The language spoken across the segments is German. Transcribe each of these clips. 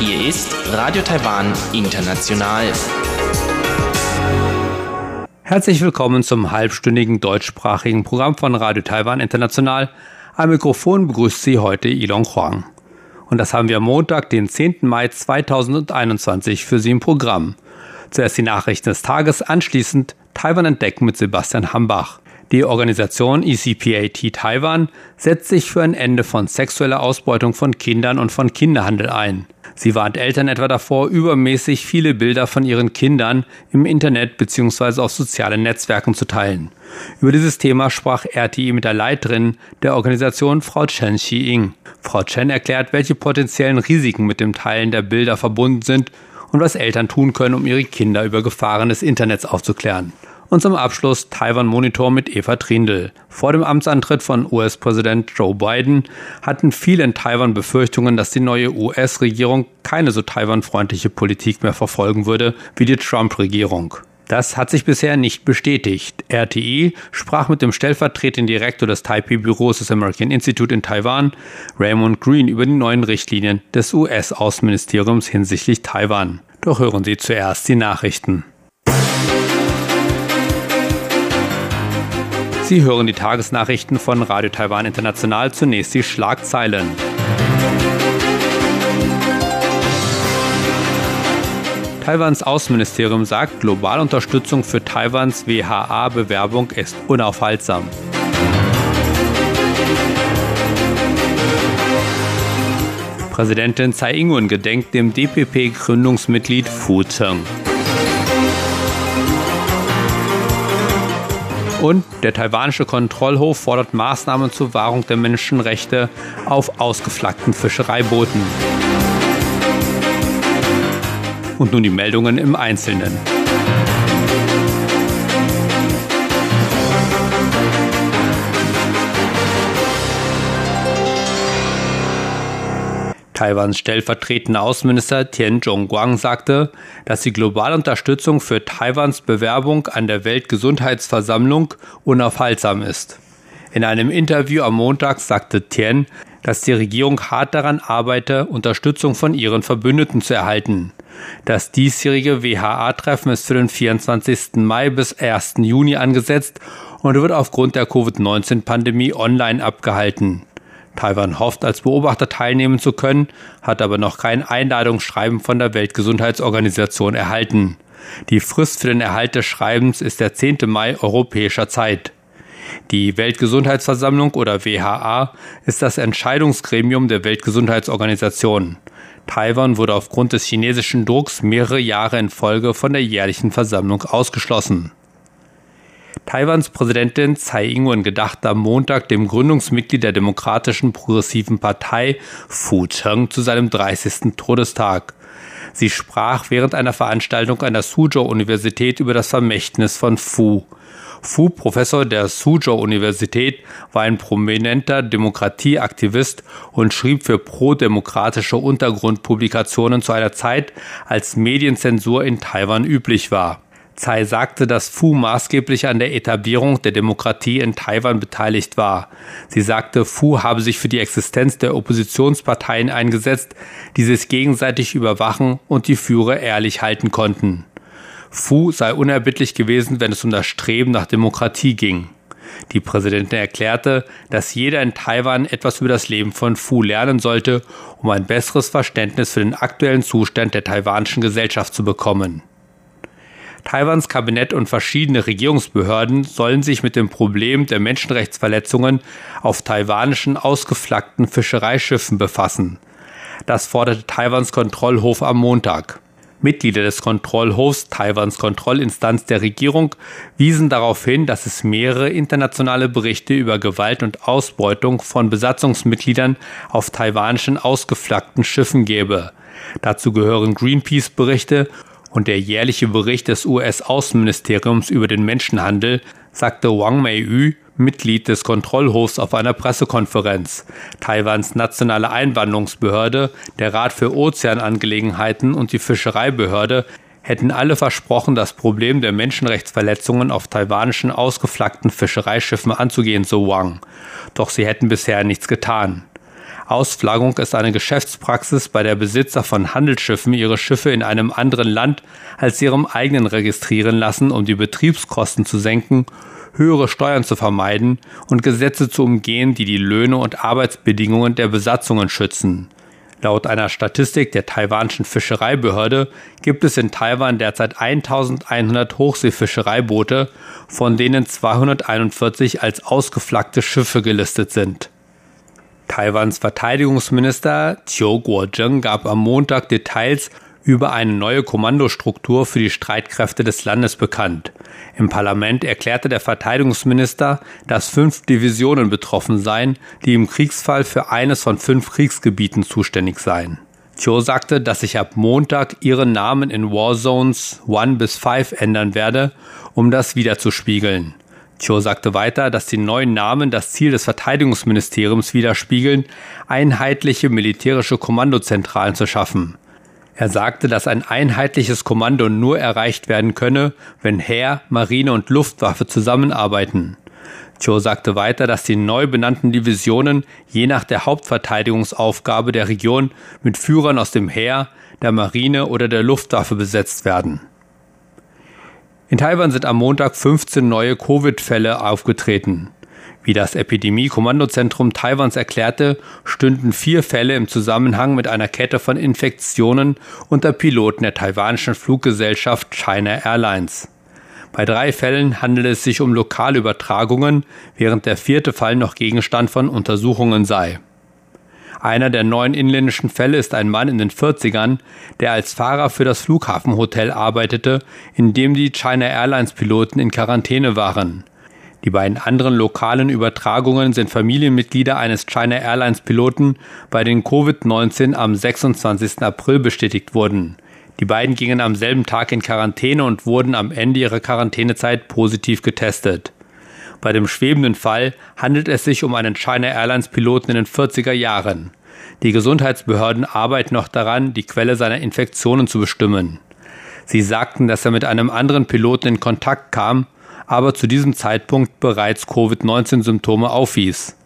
Hier ist Radio Taiwan International. Herzlich willkommen zum halbstündigen deutschsprachigen Programm von Radio Taiwan International. Am Mikrofon begrüßt Sie heute Ilon Huang. Und das haben wir am Montag, den 10. Mai 2021 für Sie im Programm. Zuerst die Nachrichten des Tages, anschließend Taiwan entdecken mit Sebastian Hambach. Die Organisation ECPAT Taiwan setzt sich für ein Ende von sexueller Ausbeutung von Kindern und von Kinderhandel ein. Sie warnt Eltern etwa davor, übermäßig viele Bilder von ihren Kindern im Internet bzw. auf sozialen Netzwerken zu teilen. Über dieses Thema sprach RTI mit der Leiterin der Organisation, Frau Chen Xi-Ying. Frau Chen erklärt, welche potenziellen Risiken mit dem Teilen der Bilder verbunden sind und was Eltern tun können, um ihre Kinder über Gefahren des Internets aufzuklären. Und zum Abschluss Taiwan Monitor mit Eva Trindl. Vor dem Amtsantritt von US-Präsident Joe Biden hatten viele in Taiwan Befürchtungen, dass die neue US-Regierung keine so Taiwan-freundliche Politik mehr verfolgen würde wie die Trump-Regierung. Das hat sich bisher nicht bestätigt. RTI sprach mit dem stellvertretenden Direktor des Taipei-Büros des American Institute in Taiwan, Raymond Green, über die neuen Richtlinien des US-Außenministeriums hinsichtlich Taiwan. Doch hören Sie zuerst die Nachrichten. Sie hören die Tagesnachrichten von Radio Taiwan International. Zunächst die Schlagzeilen. Taiwans Außenministerium sagt, globale Unterstützung für Taiwans WHA-Bewerbung ist unaufhaltsam. Präsidentin Tsai Ing-wen gedenkt dem DPP-Gründungsmitglied Fu Zheng. Und der taiwanische Kontrollhof fordert Maßnahmen zur Wahrung der Menschenrechte auf ausgeflaggten Fischereibooten. Und nun die Meldungen im Einzelnen. Taiwans stellvertretender Außenminister Tian Zhongguang sagte, dass die globale Unterstützung für Taiwans Bewerbung an der Weltgesundheitsversammlung unaufhaltsam ist. In einem Interview am Montag sagte Tian, dass die Regierung hart daran arbeite, Unterstützung von ihren Verbündeten zu erhalten. Das diesjährige WHA-Treffen ist für den 24. Mai bis 1. Juni angesetzt und wird aufgrund der Covid-19-Pandemie online abgehalten. Taiwan hofft, als Beobachter teilnehmen zu können, hat aber noch kein Einladungsschreiben von der Weltgesundheitsorganisation erhalten. Die Frist für den Erhalt des Schreibens ist der 10. Mai europäischer Zeit. Die Weltgesundheitsversammlung oder WHA ist das Entscheidungsgremium der Weltgesundheitsorganisation. Taiwan wurde aufgrund des chinesischen Drucks mehrere Jahre in Folge von der jährlichen Versammlung ausgeschlossen. Taiwans Präsidentin Tsai Ing-wen gedachte am Montag dem Gründungsmitglied der Demokratischen Progressiven Partei Fu Cheng zu seinem 30. Todestag. Sie sprach während einer Veranstaltung an der Suzhou-Universität über das Vermächtnis von Fu. Fu, Professor der Suzhou-Universität, war ein prominenter Demokratieaktivist und schrieb für pro-demokratische Untergrundpublikationen zu einer Zeit, als Medienzensur in Taiwan üblich war. Tsai sagte, dass Fu maßgeblich an der Etablierung der Demokratie in Taiwan beteiligt war. Sie sagte, Fu habe sich für die Existenz der Oppositionsparteien eingesetzt, die sich gegenseitig überwachen und die Führer ehrlich halten konnten. Fu sei unerbittlich gewesen, wenn es um das Streben nach Demokratie ging. Die Präsidentin erklärte, dass jeder in Taiwan etwas über das Leben von Fu lernen sollte, um ein besseres Verständnis für den aktuellen Zustand der taiwanischen Gesellschaft zu bekommen. Taiwans Kabinett und verschiedene Regierungsbehörden sollen sich mit dem Problem der Menschenrechtsverletzungen auf taiwanischen ausgeflaggten Fischereischiffen befassen. Das forderte Taiwans Kontrollhof am Montag. Mitglieder des Kontrollhofs, Taiwans Kontrollinstanz der Regierung, wiesen darauf hin, dass es mehrere internationale Berichte über Gewalt und Ausbeutung von Besatzungsmitgliedern auf taiwanischen ausgeflaggten Schiffen gäbe. Dazu gehören Greenpeace-Berichte und der jährliche Bericht des US-Außenministeriums über den Menschenhandel, sagte Wang Mei-yu, Mitglied des Kontrollhofs auf einer Pressekonferenz. Taiwans nationale Einwanderungsbehörde, der Rat für Ozeanangelegenheiten und die Fischereibehörde hätten alle versprochen, das Problem der Menschenrechtsverletzungen auf taiwanischen ausgeflaggten Fischereischiffen anzugehen, so Wang. Doch sie hätten bisher nichts getan. Ausflaggung ist eine Geschäftspraxis, bei der Besitzer von Handelsschiffen ihre Schiffe in einem anderen Land als ihrem eigenen registrieren lassen, um die Betriebskosten zu senken, höhere Steuern zu vermeiden und Gesetze zu umgehen, die die Löhne und Arbeitsbedingungen der Besatzungen schützen. Laut einer Statistik der taiwanischen Fischereibehörde gibt es in Taiwan derzeit 1100 Hochseefischereiboote, von denen 241 als ausgeflaggte Schiffe gelistet sind. Taiwans Verteidigungsminister Chiu Kuo-jeng gab am Montag Details über eine neue Kommandostruktur für die Streitkräfte des Landes bekannt. Im Parlament erklärte der Verteidigungsminister, dass fünf Divisionen betroffen seien, die im Kriegsfall für eines von fünf Kriegsgebieten zuständig seien. Cho sagte, dass sich ab Montag ihre Namen in Warzones 1 bis 5 ändern werde, um das wiederzuspiegeln. Cho sagte weiter, dass die neuen Namen das Ziel des Verteidigungsministeriums widerspiegeln, einheitliche militärische Kommandozentralen zu schaffen. Er sagte, dass ein einheitliches Kommando nur erreicht werden könne, wenn Heer, Marine und Luftwaffe zusammenarbeiten. Cho sagte weiter, dass die neu benannten Divisionen je nach der Hauptverteidigungsaufgabe der Region mit Führern aus dem Heer, der Marine oder der Luftwaffe besetzt werden. In Taiwan sind am Montag 15 neue Covid-Fälle aufgetreten. Wie das Epidemie-Kommandozentrum Taiwans erklärte, stünden vier Fälle im Zusammenhang mit einer Kette von Infektionen unter Piloten der taiwanischen Fluggesellschaft China Airlines. Bei drei Fällen handelt es sich um lokale Übertragungen, während der vierte Fall noch Gegenstand von Untersuchungen sei. Einer der neun inländischen Fälle ist ein Mann in den 40ern, der als Fahrer für das Flughafenhotel arbeitete, in dem die China Airlines Piloten in Quarantäne waren. Die beiden anderen lokalen Übertragungen sind Familienmitglieder eines China Airlines Piloten, bei denen Covid-19 am 26. April bestätigt wurden. Die beiden gingen am selben Tag in Quarantäne und wurden am Ende ihrer Quarantänezeit positiv getestet. Bei dem schwebenden Fall handelt es sich um einen China Airlines Piloten in den 40er Jahren. Die Gesundheitsbehörden arbeiten noch daran, die Quelle seiner Infektionen zu bestimmen. Sie sagten, dass er mit einem anderen Piloten in Kontakt kam aber zu diesem Zeitpunkt bereits Covid-19-Symptome aufwies.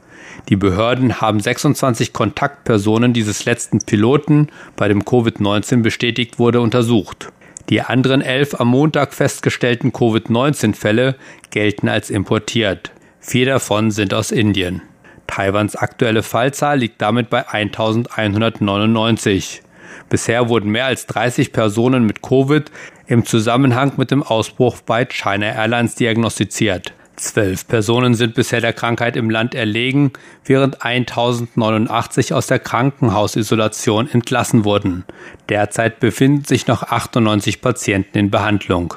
Die Behörden haben 26 Kontaktpersonen dieses letzten Piloten, bei dem Covid-19 bestätigt wurde, untersucht. Die anderen elf am Montag festgestellten Covid-19-Fälle gelten als importiert. Vier davon sind aus Indien. Taiwans aktuelle Fallzahl liegt damit bei 1199. Bisher wurden mehr als 30 Personen mit Covid im Zusammenhang mit dem Ausbruch bei China Airlines diagnostiziert. Zwölf Personen sind bisher der Krankheit im Land erlegen, während 1089 aus der Krankenhausisolation entlassen wurden. Derzeit befinden sich noch 98 Patienten in Behandlung.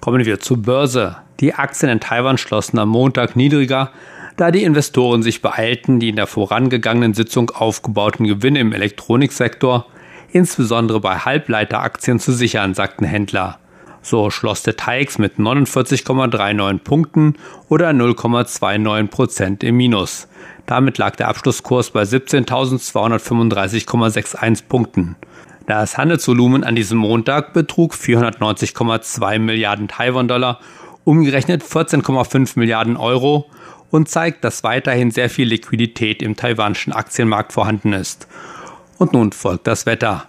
Kommen wir zur Börse. Die Aktien in Taiwan schlossen am Montag niedriger, da die Investoren sich beeilten, die in der vorangegangenen Sitzung aufgebauten Gewinne im Elektroniksektor insbesondere bei Halbleiteraktien zu sichern, sagten Händler. So schloss der TAIX mit 49,39 Punkten oder 0,29 Prozent im Minus. Damit lag der Abschlusskurs bei 17.235,61 Punkten. Das Handelsvolumen an diesem Montag betrug 490,2 Milliarden Taiwan-Dollar, umgerechnet 14,5 Milliarden Euro und zeigt, dass weiterhin sehr viel Liquidität im taiwanischen Aktienmarkt vorhanden ist. Und nun folgt das Wetter.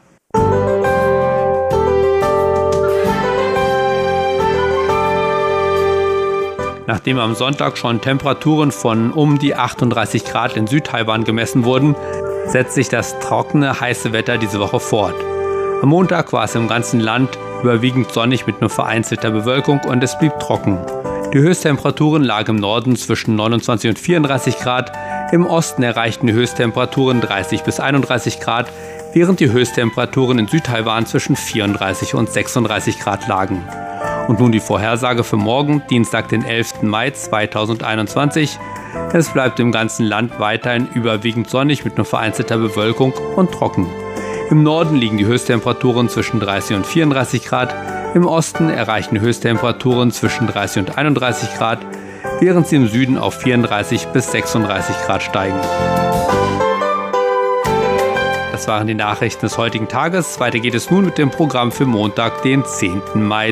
Nachdem am Sonntag schon Temperaturen von um die 38 Grad in Südtaiwan gemessen wurden, setzt sich das trockene, heiße Wetter diese Woche fort. Am Montag war es im ganzen Land überwiegend sonnig mit nur vereinzelter Bewölkung und es blieb trocken. Die Höchsttemperaturen lagen im Norden zwischen 29 und 34 Grad, im Osten erreichten die Höchsttemperaturen 30 bis 31 Grad, während die Höchsttemperaturen in Südtaiwan zwischen 34 und 36 Grad lagen. Und nun die Vorhersage für morgen, Dienstag, den 11. Mai 2021. Es bleibt im ganzen Land weiterhin überwiegend sonnig mit nur vereinzelter Bewölkung und trocken. Im Norden liegen die Höchsttemperaturen zwischen 30 und 34 Grad, im Osten erreichen Höchsttemperaturen zwischen 30 und 31 Grad, während sie im Süden auf 34 bis 36 Grad steigen. Das waren die Nachrichten des heutigen Tages. Weiter geht es nun mit dem Programm für Montag, den 10. Mai